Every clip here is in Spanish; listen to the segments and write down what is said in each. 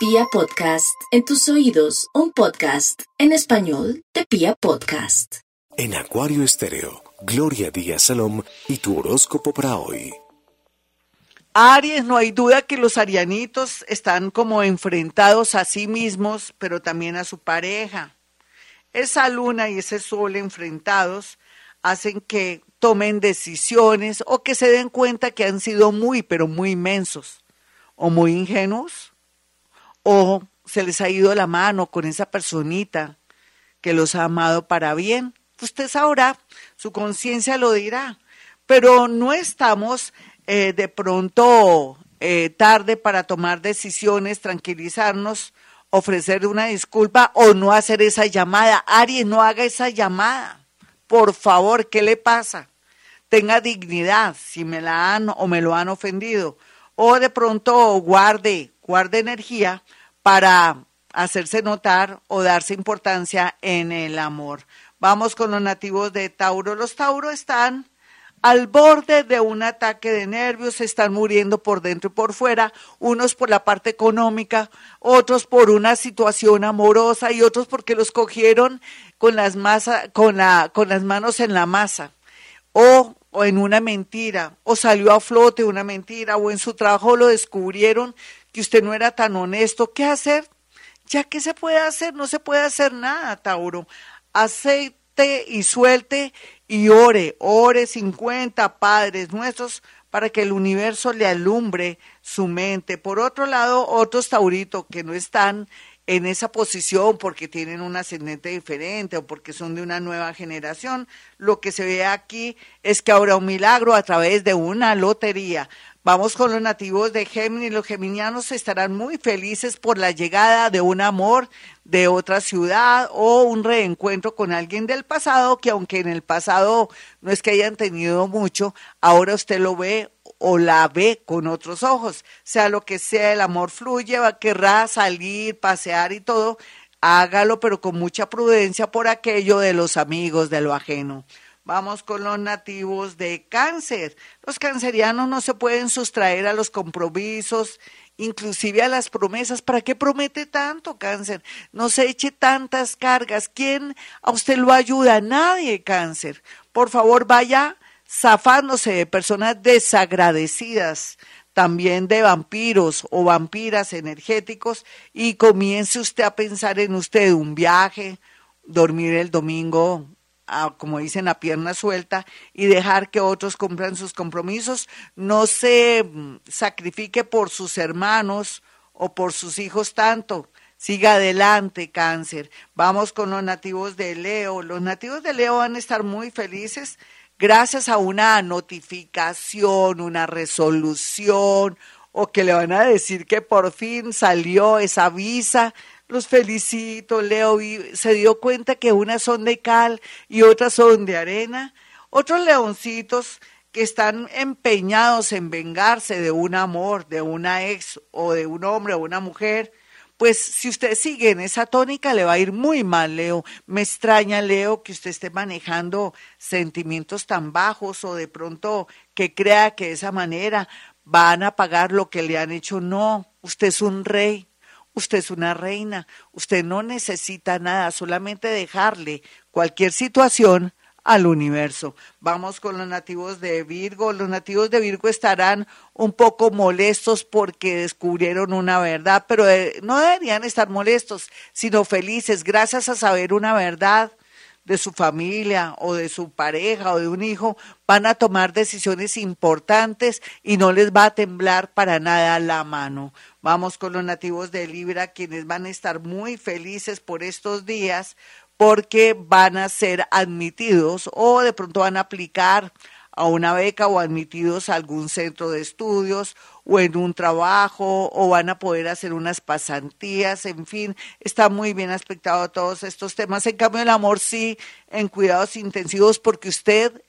Pia Podcast, en tus oídos, un podcast en español de Pia Podcast. En Acuario Estéreo, Gloria Díaz Salom y tu horóscopo para hoy. Aries, no hay duda que los arianitos están como enfrentados a sí mismos, pero también a su pareja. Esa luna y ese sol enfrentados hacen que tomen decisiones o que se den cuenta que han sido muy, pero muy inmensos o muy ingenuos o se les ha ido la mano con esa personita que los ha amado para bien. Usted sabrá, su conciencia lo dirá, pero no estamos eh, de pronto eh, tarde para tomar decisiones, tranquilizarnos, ofrecer una disculpa o no hacer esa llamada. Aries, no haga esa llamada. Por favor, ¿qué le pasa? Tenga dignidad si me la han o me lo han ofendido. O de pronto guarde, guarde energía para hacerse notar o darse importancia en el amor. Vamos con los nativos de Tauro. Los Tauro están al borde de un ataque de nervios, están muriendo por dentro y por fuera, unos por la parte económica, otros por una situación amorosa y otros porque los cogieron con las, masa, con la, con las manos en la masa o, o en una mentira, o salió a flote una mentira, o en su trabajo lo descubrieron que usted no era tan honesto. ¿Qué hacer? Ya que se puede hacer, no se puede hacer nada, Tauro. Aceite y suelte y ore, ore 50 padres nuestros para que el universo le alumbre su mente. Por otro lado, otros tauritos que no están en esa posición porque tienen un ascendente diferente o porque son de una nueva generación, lo que se ve aquí es que habrá un milagro a través de una lotería. Vamos con los nativos de Géminis. Los geminianos estarán muy felices por la llegada de un amor de otra ciudad o un reencuentro con alguien del pasado que aunque en el pasado no es que hayan tenido mucho, ahora usted lo ve o la ve con otros ojos. Sea lo que sea, el amor fluye, va, querrá salir, pasear y todo. Hágalo, pero con mucha prudencia por aquello de los amigos, de lo ajeno. Vamos con los nativos de cáncer. Los cancerianos no se pueden sustraer a los compromisos, inclusive a las promesas. ¿Para qué promete tanto cáncer? No se eche tantas cargas. ¿Quién a usted lo ayuda? Nadie, cáncer. Por favor, vaya zafándose de personas desagradecidas, también de vampiros o vampiras energéticos, y comience usted a pensar en usted un viaje, dormir el domingo como dicen, a pierna suelta y dejar que otros cumplan sus compromisos. No se mm, sacrifique por sus hermanos o por sus hijos tanto. Siga adelante, cáncer. Vamos con los nativos de Leo. Los nativos de Leo van a estar muy felices gracias a una notificación, una resolución, o que le van a decir que por fin salió esa visa los felicito, Leo. se dio cuenta que unas son de cal y otras son de arena. Otros leoncitos que están empeñados en vengarse de un amor, de una ex o de un hombre o una mujer, pues si usted sigue en esa tónica le va a ir muy mal, Leo. Me extraña, Leo, que usted esté manejando sentimientos tan bajos o de pronto que crea que de esa manera van a pagar lo que le han hecho. No, usted es un rey, Usted es una reina, usted no necesita nada, solamente dejarle cualquier situación al universo. Vamos con los nativos de Virgo. Los nativos de Virgo estarán un poco molestos porque descubrieron una verdad, pero eh, no deberían estar molestos, sino felices gracias a saber una verdad de su familia o de su pareja o de un hijo, van a tomar decisiones importantes y no les va a temblar para nada la mano. Vamos con los nativos de Libra, quienes van a estar muy felices por estos días porque van a ser admitidos o de pronto van a aplicar a una beca o admitidos a algún centro de estudios o en un trabajo o van a poder hacer unas pasantías, en fin, está muy bien aspectado todos estos temas. En cambio, el amor sí, en cuidados intensivos porque usted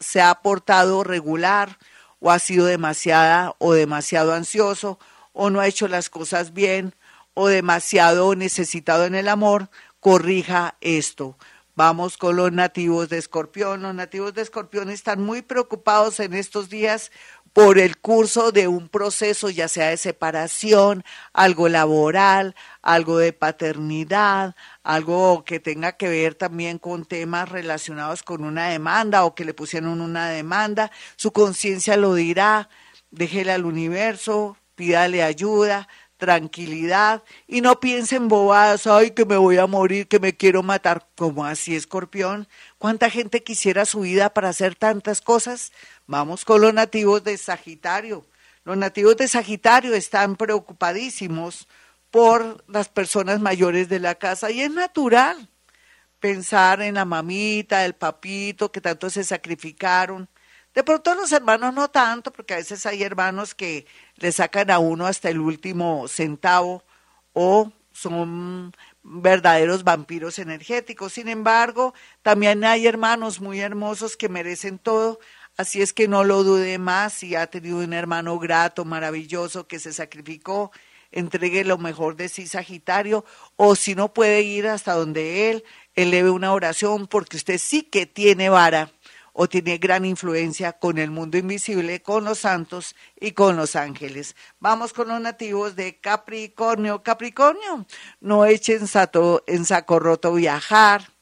se ha portado regular o ha sido demasiada o demasiado ansioso o no ha hecho las cosas bien o demasiado necesitado en el amor, corrija esto. Vamos con los nativos de Escorpión. Los nativos de Escorpión están muy preocupados en estos días por el curso de un proceso, ya sea de separación, algo laboral, algo de paternidad, algo que tenga que ver también con temas relacionados con una demanda o que le pusieron una demanda, su conciencia lo dirá, déjele al universo, pídale ayuda, tranquilidad y no piense en bobadas, ay, que me voy a morir, que me quiero matar, como así, escorpión. ¿Cuánta gente quisiera su vida para hacer tantas cosas? Vamos con los nativos de Sagitario. Los nativos de Sagitario están preocupadísimos por las personas mayores de la casa y es natural pensar en la mamita, el papito que tanto se sacrificaron de pronto los hermanos no tanto, porque a veces hay hermanos que le sacan a uno hasta el último centavo o son verdaderos vampiros energéticos. Sin embargo, también hay hermanos muy hermosos que merecen todo, así es que no lo dude más si ha tenido un hermano grato, maravilloso, que se sacrificó, entregue lo mejor de sí, Sagitario, o si no puede ir hasta donde él, eleve una oración, porque usted sí que tiene vara o tiene gran influencia con el mundo invisible, con los santos y con los ángeles. Vamos con los nativos de Capricornio. Capricornio, no echen en saco roto viajar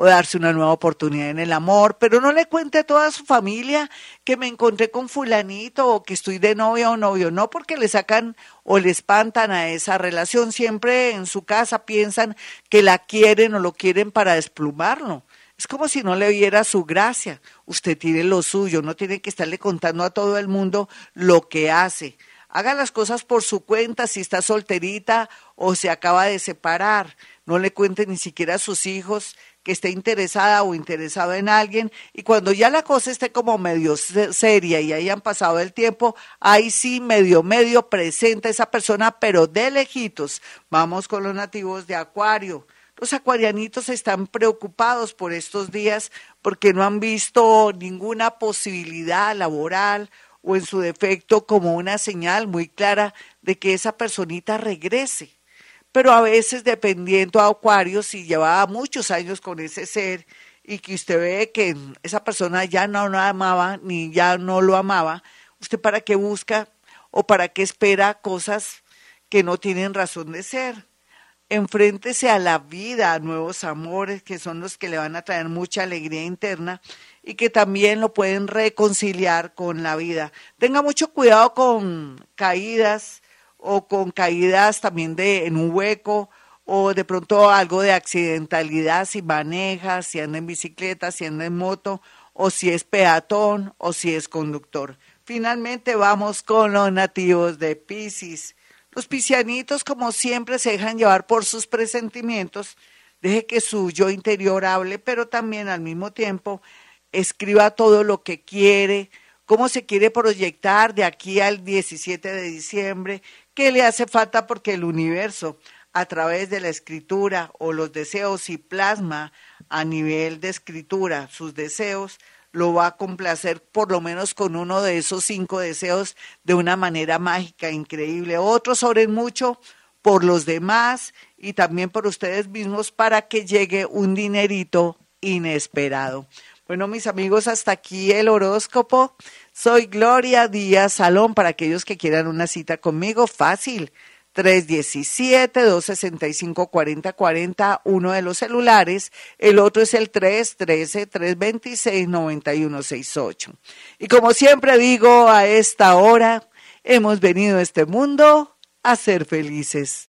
o darse una nueva oportunidad en el amor, pero no le cuente a toda su familia que me encontré con fulanito o que estoy de novia o novio, no porque le sacan o le espantan a esa relación, siempre en su casa piensan que la quieren o lo quieren para desplumarlo. Es como si no le viera su gracia. Usted tiene lo suyo, no tiene que estarle contando a todo el mundo lo que hace. Haga las cosas por su cuenta si está solterita o se acaba de separar. No le cuente ni siquiera a sus hijos que esté interesada o interesado en alguien y cuando ya la cosa esté como medio seria y hayan pasado el tiempo, ahí sí medio medio presenta esa persona, pero de lejitos. Vamos con los nativos de Acuario. Los acuarianitos están preocupados por estos días porque no han visto ninguna posibilidad laboral o en su defecto como una señal muy clara de que esa personita regrese. Pero a veces dependiendo a Acuario, si llevaba muchos años con ese ser y que usted ve que esa persona ya no lo amaba ni ya no lo amaba, ¿usted para qué busca o para qué espera cosas que no tienen razón de ser? Enfréntese a la vida, a nuevos amores que son los que le van a traer mucha alegría interna y que también lo pueden reconciliar con la vida. Tenga mucho cuidado con caídas o con caídas también de en un hueco o de pronto algo de accidentalidad si maneja, si anda en bicicleta, si anda en moto o si es peatón o si es conductor. Finalmente vamos con los nativos de Pisces. Los piscianitos, como siempre, se dejan llevar por sus presentimientos. Deje que su yo interior hable, pero también al mismo tiempo escriba todo lo que quiere, cómo se quiere proyectar de aquí al 17 de diciembre, qué le hace falta porque el universo, a través de la escritura o los deseos y plasma a nivel de escritura sus deseos, lo va a complacer por lo menos con uno de esos cinco deseos de una manera mágica, increíble. Otros oren mucho por los demás y también por ustedes mismos para que llegue un dinerito inesperado. Bueno, mis amigos, hasta aquí el horóscopo. Soy Gloria Díaz Salón para aquellos que quieran una cita conmigo. Fácil. 317-265-4040, uno de los celulares, el otro es el 313-326-9168. Y como siempre digo, a esta hora hemos venido a este mundo a ser felices.